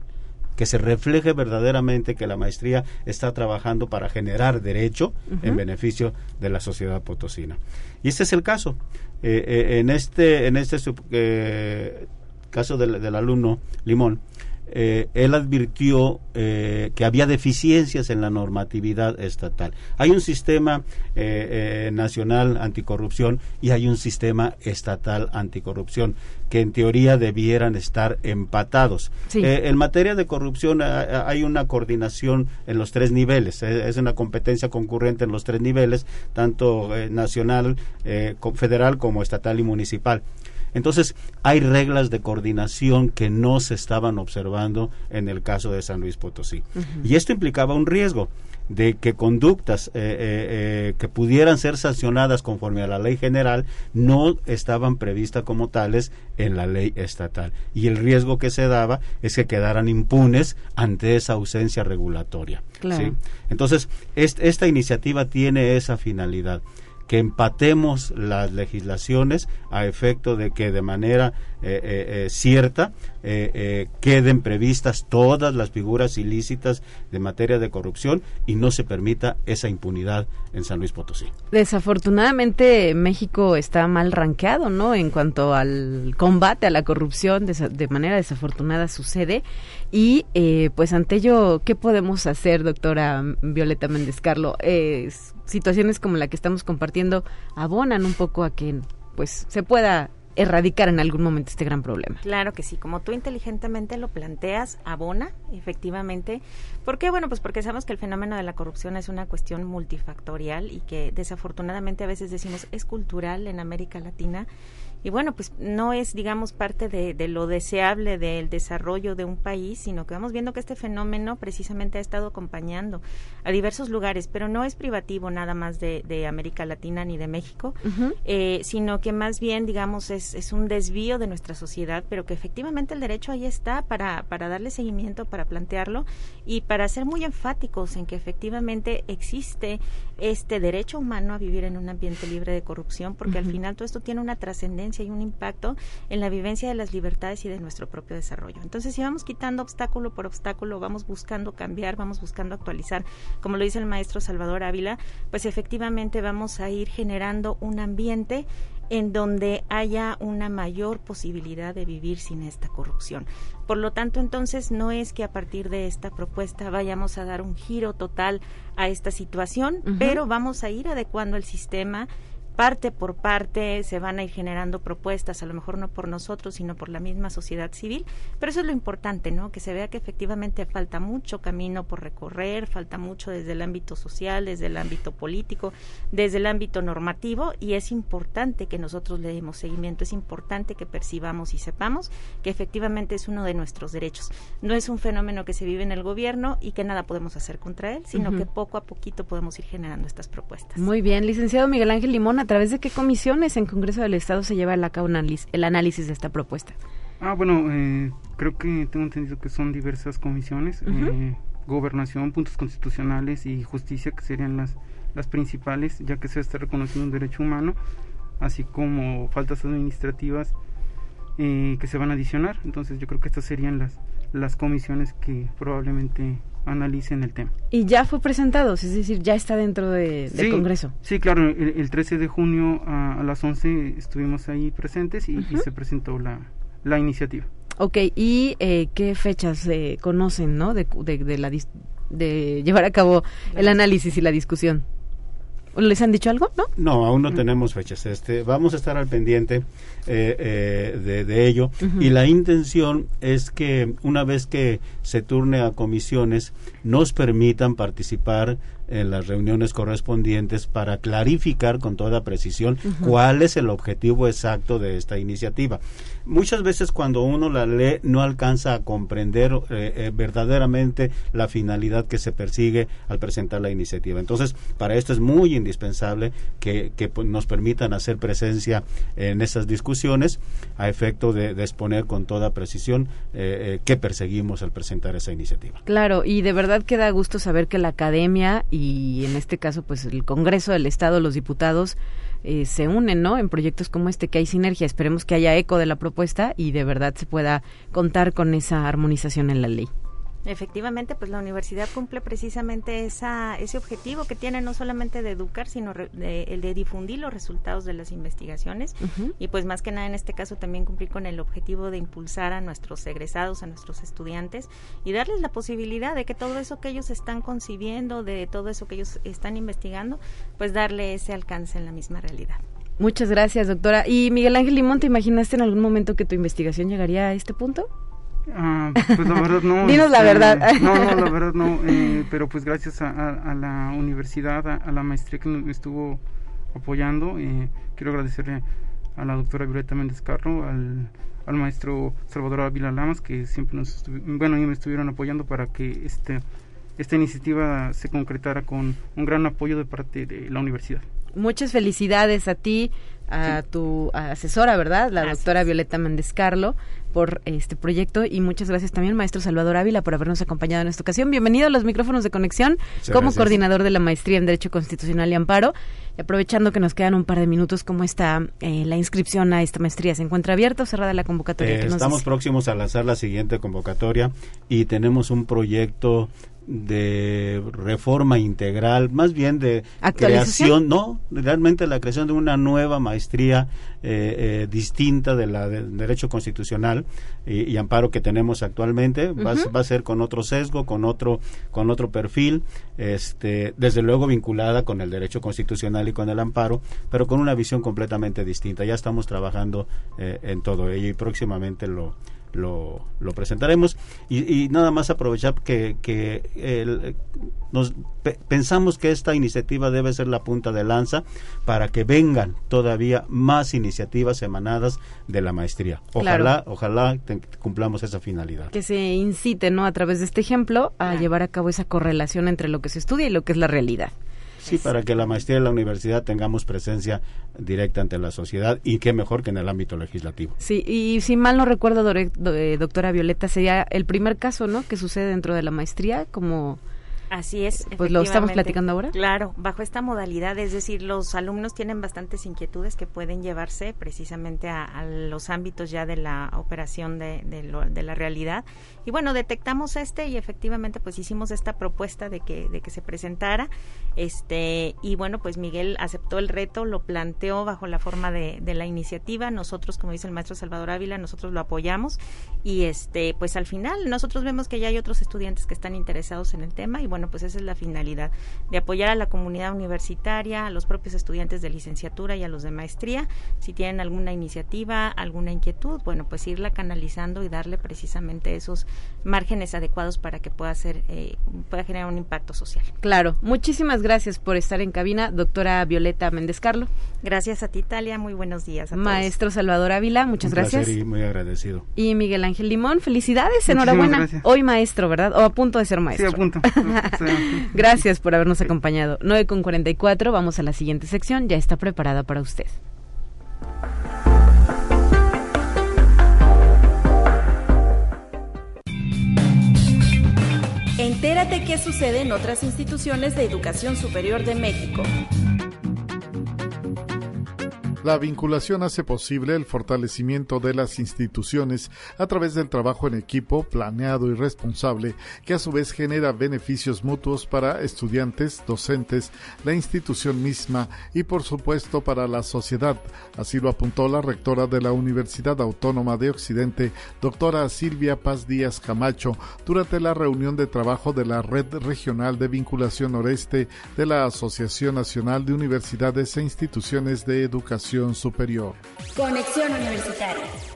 que se refleje verdaderamente que la maestría está trabajando para generar derecho en beneficio de la sociedad potosina. Y este es el caso. Eh, eh, en este, en este eh, caso del, del, alumno Limón, eh, él advirtió eh, que había deficiencias en la normatividad estatal. Hay un sistema eh, nacional anticorrupción y hay un sistema estatal anticorrupción que en teoría debieran estar empatados. en materia de corrupción hay una coordinación en los tres niveles, es una competencia concurrente en los tres niveles, tanto nacional, federal como estatal y municipal. Entonces, hay reglas de coordinación que no se estaban observando en el caso de San Luis Potosí. Y esto implicaba un riesgo de que conductas eh, eh, eh, que pudieran ser sancionadas conforme a la ley general no estaban previstas como tales en la ley estatal. Y el riesgo que se daba es que quedaran impunes ante esa ausencia regulatoria. Entonces, esta iniciativa tiene esa finalidad que empatemos las legislaciones a efecto de que de manera eh, eh, eh, cierta queden previstas todas las figuras ilícitas de materia de corrupción y no se permita esa impunidad en San Luis Potosí. Desafortunadamente México está mal rankeado, ¿no? En cuanto al combate a la corrupción, de, manera desafortunada sucede y pues ante ello, ¿qué podemos hacer, doctora Violeta Méndez Carlo? situaciones como la que estamos compartiendo abonan un poco a que pues se pueda erradicar en algún momento este gran problema. Claro que sí, como tú inteligentemente lo planteas, abona, efectivamente. ¿Por qué? Bueno, pues porque sabemos que el fenómeno de la corrupción es una cuestión multifactorial y que desafortunadamente a veces decimos es cultural en América Latina y bueno, pues no es, digamos, parte de, de, lo deseable del desarrollo de un país, sino que vamos viendo que este fenómeno precisamente ha estado acompañando a diversos lugares, pero no es privativo nada más de, de América Latina ni de México, eh, sino que más bien, digamos, es, es un desvío de nuestra sociedad, pero que efectivamente el derecho ahí está para, para darle seguimiento, para plantearlo y para ser muy enfáticos en que efectivamente existe este derecho humano a vivir en un ambiente libre de corrupción, porque al final todo esto tiene una trascendencia y un impacto en la vivencia de las libertades y de nuestro propio desarrollo. Entonces, si vamos quitando obstáculo por obstáculo, vamos buscando cambiar, vamos buscando actualizar, como lo dice el maestro Salvador Ávila, pues efectivamente vamos a ir generando un ambiente en donde haya una mayor posibilidad de vivir sin esta corrupción. Por lo tanto, entonces no es que a partir de esta propuesta vayamos a dar un giro total a esta situación, pero vamos a ir adecuando el sistema parte por parte se van a ir generando propuestas, a lo mejor no por nosotros, sino por la misma sociedad civil, pero eso es lo importante, ¿no? Que se vea que efectivamente falta mucho camino por recorrer, falta mucho desde el ámbito social, desde el ámbito político, desde el ámbito normativo y es importante que nosotros le demos seguimiento, es importante que percibamos y sepamos que efectivamente es uno de nuestros derechos. No es un fenómeno que se vive en el gobierno y que nada podemos hacer contra él, sino que poco a poquito podemos ir generando estas propuestas. Muy bien, licenciado Miguel Ángel Limón, ¿a través de qué comisiones en Congreso del Estado se lleva a cabo el análisis de esta propuesta? Ah, bueno, eh, creo que tengo entendido que son diversas comisiones, eh, gobernación, puntos constitucionales y justicia, que serían las, las principales, ya que se está reconociendo un derecho humano, así como faltas administrativas eh, que se van a adicionar. Entonces yo creo que estas serían las, las comisiones que probablemente analicen el tema. Y ya fue presentado, es decir, ya está dentro de, del Congreso. Sí, claro, el, 13 de junio a, las 11 estuvimos ahí presentes y, se presentó la, la, iniciativa. Ok, ¿y eh, qué fechas se conocen, no? De, de, la, de llevar a cabo el análisis y la discusión. ¿Les han dicho algo? No, no aún no tenemos fechas. Este, vamos a estar al pendiente eh, eh, de, ello y la intención es que una vez que se turne a comisiones nos permitan participar en las reuniones correspondientes para clarificar con toda precisión cuál es el objetivo exacto de esta iniciativa. Muchas veces cuando uno la lee no alcanza a comprender eh, eh, verdaderamente la finalidad que se persigue al presentar la iniciativa. Entonces, para esto es muy indispensable que, pues, nos permitan hacer presencia en esas discusiones a efecto de, exponer con toda precisión eh, qué perseguimos al presentar esa iniciativa. Claro, y de verdad que da gusto saber que la academia y en este caso pues el Congreso del Estado, los diputados eh, se unen, ¿no? En proyectos como este que hay sinergia. Esperemos que haya eco de la propuesta y de verdad se pueda contar con esa armonización en la ley. Efectivamente, pues la universidad cumple precisamente esa, ese objetivo que tiene no solamente de educar, sino de, el de difundir los resultados de las investigaciones y pues más que nada en este caso también cumplir con el objetivo de impulsar a nuestros egresados, a nuestros estudiantes y darles la posibilidad de que todo eso que ellos están concibiendo, de todo eso que ellos están investigando, pues darle ese alcance en la misma realidad. Muchas gracias, doctora. ¿Y Miguel Ángel Limón, te imaginaste en algún momento que tu investigación llegaría a este punto? Ah, pues la verdad no. [laughs] Dinos la este, verdad. No, no, la [laughs] verdad no. Eh, pero pues gracias a, la universidad, a, la maestría que nos estuvo apoyando, eh, quiero agradecerle a la doctora Violeta Méndez Carro, al, al maestro Salvador Ávila Lamas, que siempre nos bueno, y me estuvieron apoyando para que este, esta iniciativa se concretara con un gran apoyo de parte de la universidad muchas felicidades a ti, a tu asesora, ¿verdad? La doctora Violeta Méndez Carlo por este proyecto y muchas gracias también maestro Salvador Ávila por habernos acompañado en esta ocasión. Bienvenido a los micrófonos de conexión como coordinador de la maestría en Derecho Constitucional y Amparo. Y aprovechando que nos quedan un par de minutos, ¿cómo está eh, la inscripción a esta maestría? ¿Se encuentra abierta o cerrada la convocatoria? Eh, estamos próximos a lanzar la siguiente convocatoria y tenemos un proyecto de reforma integral, más bien de creación, no, realmente la creación de una nueva maestría eh, eh, distinta de la del derecho constitucional y, amparo que tenemos actualmente, va, va, a ser con otro sesgo, con otro, con otro perfil, este, desde luego vinculada con el derecho constitucional y con el amparo, pero con una visión completamente distinta. Ya estamos trabajando eh, en todo ello y próximamente lo lo, lo presentaremos y, nada más aprovechar que, que nos pensamos que esta iniciativa debe ser la punta de lanza para que vengan todavía más iniciativas emanadas de la maestría. Ojalá, ojalá cumplamos esa finalidad. Que se incite, ¿no? A través de este ejemplo a llevar a cabo esa correlación entre lo que se estudia y lo que es la realidad. Sí, para que la maestría de la universidad tengamos presencia directa ante la sociedad y qué mejor que en el ámbito legislativo. Sí, y si mal no recuerdo, eh, doctora Violeta, sería el primer caso, ¿no?, que sucede dentro de la maestría como Así es. Pues lo estamos platicando ahora. Claro, bajo esta modalidad, es decir, los alumnos tienen bastantes inquietudes que pueden llevarse precisamente a, los ámbitos ya de la operación de, de, la realidad. Y bueno, detectamos este y efectivamente pues hicimos esta propuesta de que, de que se presentara. Este, y bueno, pues Miguel aceptó el reto, lo planteó bajo la forma de, de la iniciativa. Nosotros, como dice el maestro Salvador Ávila, nosotros lo apoyamos. Y este, pues al final nosotros vemos que ya hay otros estudiantes que están interesados en el tema y bueno, pues esa es la finalidad, de apoyar a la comunidad universitaria, a los propios estudiantes de licenciatura y a los de maestría. Si tienen alguna iniciativa, alguna inquietud, bueno, pues irla canalizando y darle precisamente esos márgenes adecuados para que pueda ser, eh, pueda generar un impacto social. Claro, muchísimas gracias por estar en cabina, doctora Violeta Méndez Carlo. Gracias a ti, Talia, muy buenos días. A Maestro Salvador Ávila, muchas gracias. Y muy agradecido. Y Miguel Ángel Limón, felicidades, enhorabuena. Hoy maestro, ¿verdad? O a punto de ser maestro. Sí, a punto. [laughs] Gracias por habernos acompañado. 9 con 44, vamos a la siguiente sección, ya está preparada para usted. Entérate qué sucede en otras instituciones de educación superior de México. La vinculación hace posible el fortalecimiento de las instituciones a través del trabajo en equipo planeado y responsable, que a su vez genera beneficios mutuos para estudiantes, docentes, la institución misma y por supuesto para la sociedad. Así lo apuntó la rectora de la Universidad Autónoma de Occidente, doctora Silvia Paz Díaz Camacho, durante la reunión de trabajo de la Red Regional de Vinculación Noreste de la Asociación Nacional de Universidades e Instituciones de Educación superior. Conexión Universitaria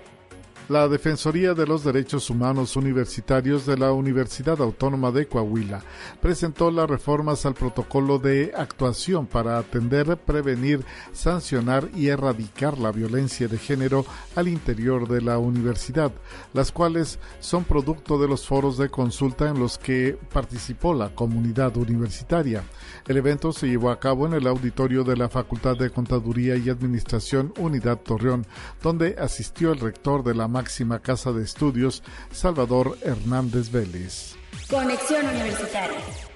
la Defensoría de los Derechos Humanos Universitarios de la Universidad Autónoma de Coahuila presentó las reformas al protocolo de actuación para atender, prevenir, sancionar y erradicar la violencia de género al interior de la universidad, las cuales son producto de los foros de consulta en los que participó la comunidad universitaria. El evento se llevó a cabo en el auditorio de la Facultad de Contaduría y Administración Unidad Torreón, donde asistió el rector de la máxima casa de estudios, Salvador Hernández Vélez. Conexión Universitaria.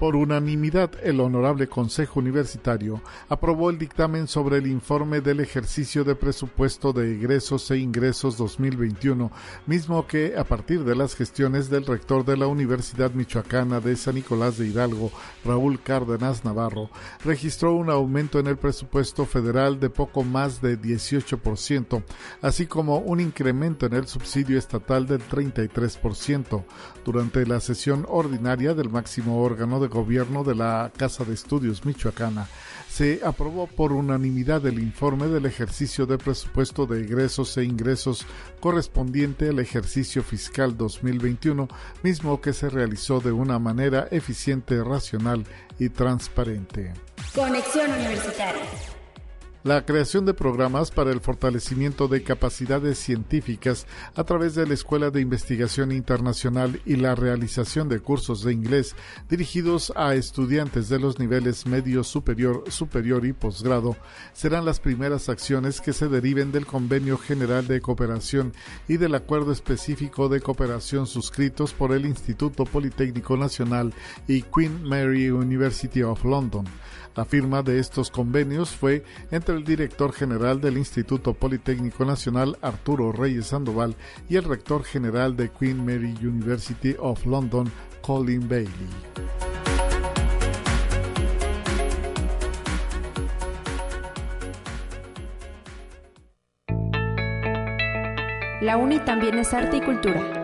Por unanimidad, el Honorable Consejo Universitario aprobó el dictamen sobre el informe del ejercicio de presupuesto de egresos e ingresos 2021, mismo que, a partir de las gestiones del rector de la Universidad Michoacana de San Nicolás de Hidalgo, Raúl Cárdenas Navarro, registró un aumento en el presupuesto federal de poco más de 18%, así como un incremento en el subsidio estatal del 33%. Durante la sesión ordinaria del máximo órgano de gobierno de la Casa de Estudios Michoacana, se aprobó por unanimidad el informe del ejercicio de presupuesto de egresos e ingresos correspondiente al ejercicio fiscal 2021, mismo que se realizó de una manera eficiente, racional y transparente. Conexión Universitaria la creación de programas para el fortalecimiento de capacidades científicas a través de la Escuela de Investigación Internacional y la realización de cursos de inglés dirigidos a estudiantes de los niveles medio, superior, superior y posgrado serán las primeras acciones que se deriven del Convenio General de Cooperación y del Acuerdo Específico de Cooperación suscritos por el Instituto Politécnico Nacional y Queen Mary University of London. La firma de estos convenios fue entre el director general del Instituto Politécnico Nacional, Arturo Reyes Sandoval, y el rector general de Queen Mary University of London, Colin Bailey. La UNI también es arte y cultura.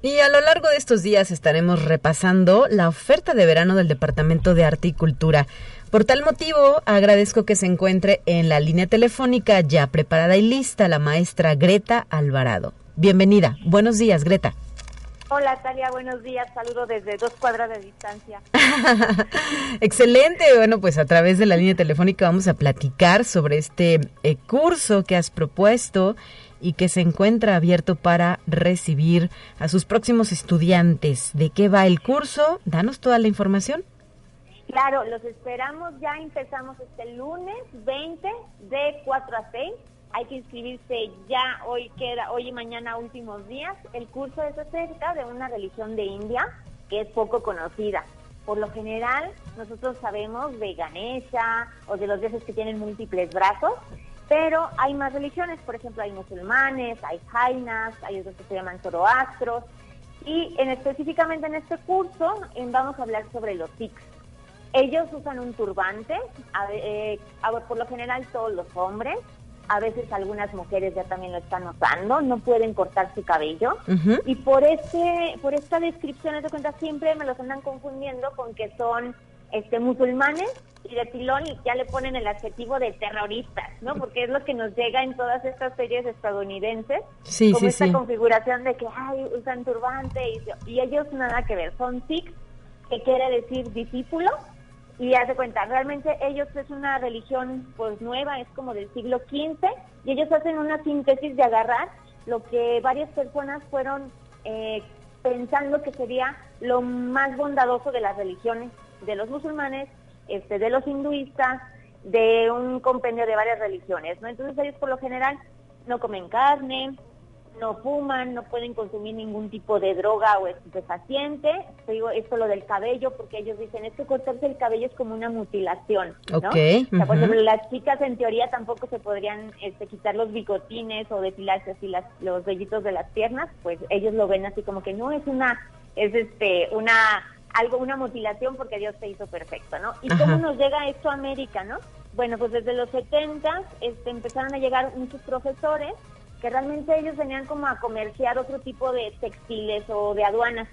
Y a lo largo de estos días estaremos repasando la oferta de verano del Departamento de Arte y Cultura. Por tal motivo, agradezco que se encuentre en la línea telefónica ya preparada y lista la maestra Greta Alvarado. Bienvenida. Buenos días, Greta. Hola, Talia. Buenos días. Saludo desde dos cuadras de distancia. [laughs] Excelente. Bueno, pues a través de la línea telefónica vamos a platicar sobre este eh, curso que has propuesto y que se encuentra abierto para recibir a sus próximos estudiantes. ¿De qué va el curso? Danos toda la información. Claro, los esperamos, ya empezamos este lunes 20 de 4 a 6. Hay que inscribirse ya, hoy queda, hoy y mañana últimos días. El curso es acerca de una religión de India que es poco conocida. Por lo general, nosotros sabemos de Ganesha o de los dioses que tienen múltiples brazos, pero hay más religiones, por ejemplo, hay musulmanes, hay jainas, hay otros que se llaman zoroastros. Y en, específicamente en este curso vamos a hablar sobre los sikhs. Ellos usan un turbante, eh, por lo general todos los hombres, a veces algunas mujeres ya también lo están usando, no pueden cortar su cabello. Y por este, por esta descripción de cuenta siempre me los andan confundiendo con que son este musulmanes y de pilón ya le ponen el adjetivo de terroristas, ¿no? Porque es lo que nos llega en todas estas series estadounidenses, sí, como esta configuración de que ay, usan turbante y, y ellos nada que ver, son sikhs, que quiere decir discípulo, y hace cuenta, realmente ellos es una religión pues nueva, es como del siglo XV, y ellos hacen una síntesis de agarrar lo que varias personas fueron eh, pensando que sería lo más bondadoso de las religiones de los musulmanes, este, de los hinduistas, de un compendio de varias religiones, ¿no? Entonces ellos por lo general no comen carne, no fuman, no pueden consumir ningún tipo de droga o estupefaciente. Te digo esto lo del cabello porque ellos dicen es que cortarse el cabello es como una mutilación, ¿no? Okay, por ejemplo, las chicas en teoría tampoco se podrían este, quitar los bigotines o depilarse así las, los vellitos de las piernas, pues ellos lo ven así como que no es una es este una algo, una mutilación porque Dios te hizo perfecto, ¿no? ¿Y cómo nos llega esto a América, no? Bueno, pues desde los 70 este, empezaron a llegar muchos profesores que realmente ellos venían como a comerciar otro tipo de textiles o de aduanas.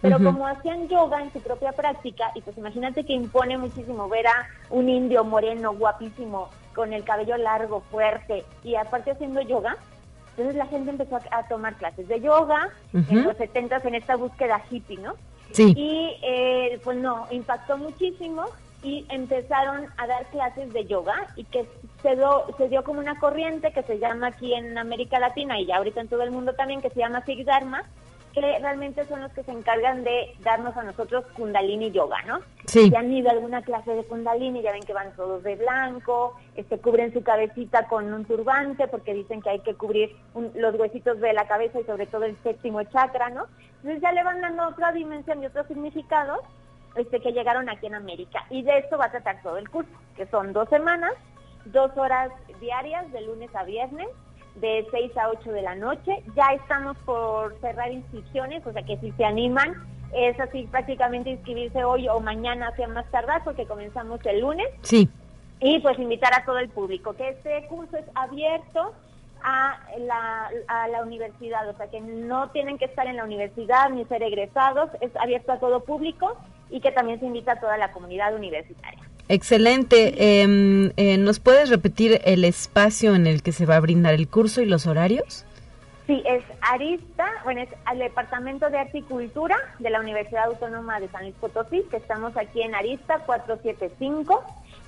Pero como hacían yoga en su propia práctica, y pues imagínate que impone muchísimo ver a un indio moreno, guapísimo, con el cabello largo, fuerte, y aparte haciendo yoga, entonces la gente empezó a, tomar clases de yoga en los 70 en esta búsqueda hippie, ¿no? Y eh, pues no, impactó muchísimo y empezaron a dar clases de yoga y que se dio, se dio como una corriente que se llama aquí en América Latina y ya ahorita en todo el mundo también, que se llama Sikh Dharma, que realmente son los que se encargan de darnos a nosotros Kundalini Yoga, ¿no? Sí. Si han ido a alguna clase de Kundalini, ya ven que van todos de blanco, este, cubren su cabecita con un turbante, porque dicen que hay que cubrir un- los huesitos de la cabeza y sobre todo el séptimo chakra, ¿no? Entonces ya le van dando otra dimensión y otros significados este, que llegaron aquí en América. Y de esto va a tratar todo el curso, que son dos semanas, dos horas diarias, de lunes a viernes, de 6 a 8 de la noche. Ya estamos por cerrar inscripciones, o sea que si se animan, es así prácticamente inscribirse hoy o mañana sea más tardar porque comenzamos el lunes Sí. y pues invitar a todo el público que este curso es abierto a la, a la universidad, o sea que no tienen que estar en la universidad ni ser egresados, es abierto a todo público y que también se invita a toda la comunidad universitaria. Excelente. Em, eh, ¿Nos puedes repetir el espacio en el que se va a brindar el curso y los horarios? Sí, es Arista, bueno, es al Departamento de Arte y Cultura de la Universidad Autónoma de San Luis Potosí, que estamos aquí en Arista 475.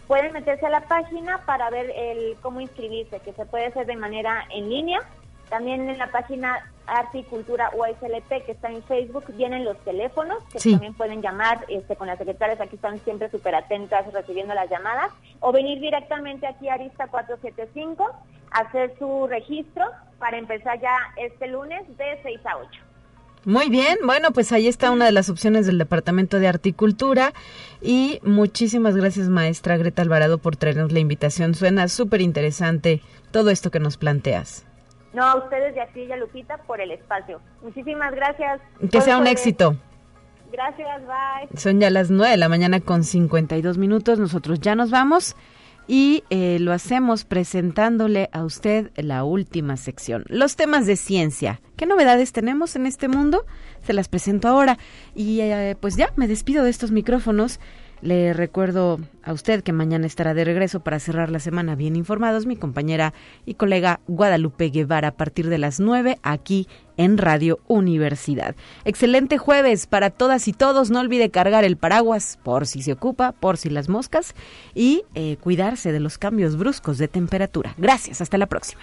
Pueden meterse a la página para ver el cómo inscribirse, que se puede hacer de manera en línea. También en la página Arte y Cultura UASLP, que está en Facebook, vienen los teléfonos, que Sí. también pueden llamar este, con las secretarias, aquí están siempre súper atentas recibiendo las llamadas, o venir directamente aquí a Arista 475, hacer su registro para empezar ya este lunes de 6 a 8. Muy bien, bueno, pues ahí está una de las opciones del Departamento de Arte y Cultura. Y muchísimas gracias, maestra Greta Alvarado, por traernos la invitación. Suena súper interesante todo esto que nos planteas. No, a ustedes y a ti y a Lupita por el espacio. Muchísimas gracias. Que sea un éxito. Gracias, bye. Son ya las 9 de la mañana con 52 minutos. Nosotros ya nos vamos y eh, lo hacemos presentándole a usted la última sección. Los temas de ciencia. ¿Qué novedades tenemos en este mundo? Se las presento ahora. Y eh, pues ya me despido de estos micrófonos. Le recuerdo a usted que mañana estará de regreso para cerrar la semana bien informados mi compañera y colega Guadalupe Guevara a partir de las 9 aquí en Radio Universidad. Excelente jueves para todas y todos. No olvide cargar el paraguas por si se ocupa, por si las moscas y eh, cuidarse de los cambios bruscos de temperatura. Gracias, hasta la próxima.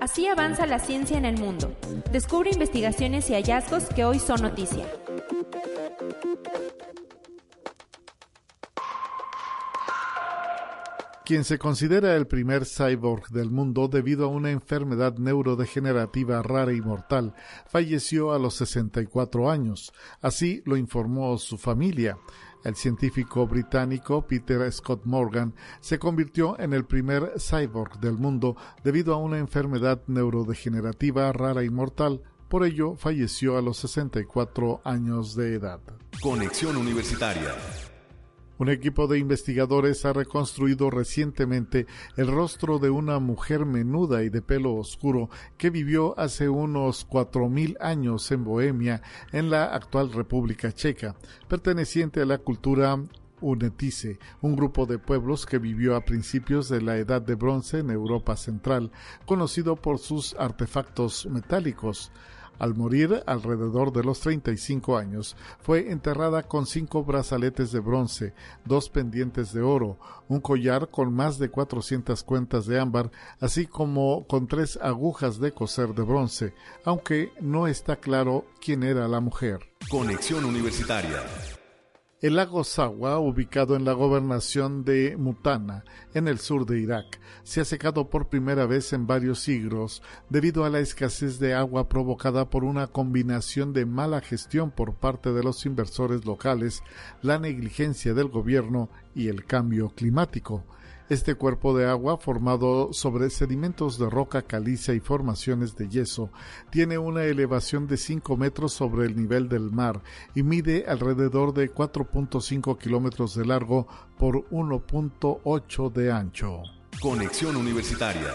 Así avanza la ciencia en el mundo. Descubre investigaciones y hallazgos que hoy son noticia. quien se considera el primer cyborg del mundo debido a una enfermedad neurodegenerativa rara y mortal, falleció a los 64 años. Así lo informó su familia. El científico británico Peter Scott Morgan se convirtió en el primer cyborg del mundo debido a una enfermedad neurodegenerativa rara y mortal. Por ello, falleció a los 64 años de edad. Conexión Universitaria. Un equipo de investigadores ha reconstruido recientemente el rostro de una mujer menuda y de pelo oscuro que vivió hace unos cuatro mil años en Bohemia, en la actual República Checa, perteneciente a la cultura Unetice, un grupo de pueblos que vivió a principios de la Edad de Bronce en Europa Central, conocido por sus artefactos metálicos. Al morir, alrededor de los 35 años, fue enterrada con cinco brazaletes de bronce, dos pendientes de oro, un collar con más de 400 cuentas de ámbar, así como con tres agujas de coser de bronce, aunque no está claro quién era la mujer. Conexión Universitaria. El lago Sawa, ubicado en la gobernación de Mutana, en el sur de Irak, se ha secado por primera vez en varios siglos debido a la escasez de agua provocada por una combinación de mala gestión por parte de los inversores locales, la negligencia del gobierno y el cambio climático. Este cuerpo de agua, formado sobre sedimentos de roca caliza y formaciones de yeso, tiene una elevación de 5 metros sobre el nivel del mar y mide alrededor de 4.5 kilómetros de largo por 1.8 de ancho. Conexión Universitaria.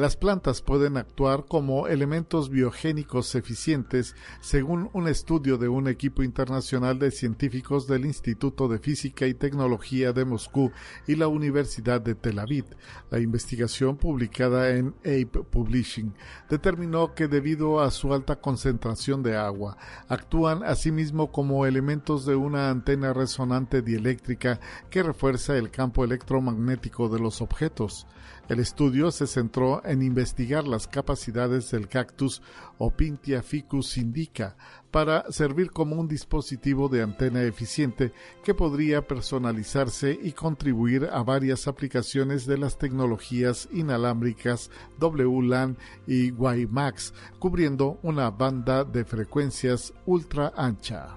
Las plantas pueden actuar como elementos biogénicos eficientes, según un estudio de un equipo internacional de científicos del Instituto de Física y Tecnología de Moscú y la Universidad de Tel Aviv. La investigación publicada en Ape Publishing determinó que debido a su alta concentración de agua, actúan asimismo como elementos de una antena resonante dieléctrica que refuerza el campo electromagnético de los objetos. El estudio se centró en investigar las capacidades del cactus Opintia ficus indica para servir como un dispositivo de antena eficiente que podría personalizarse y contribuir a varias aplicaciones de las tecnologías inalámbricas WLAN y WiMAX, cubriendo una banda de frecuencias ultra ancha.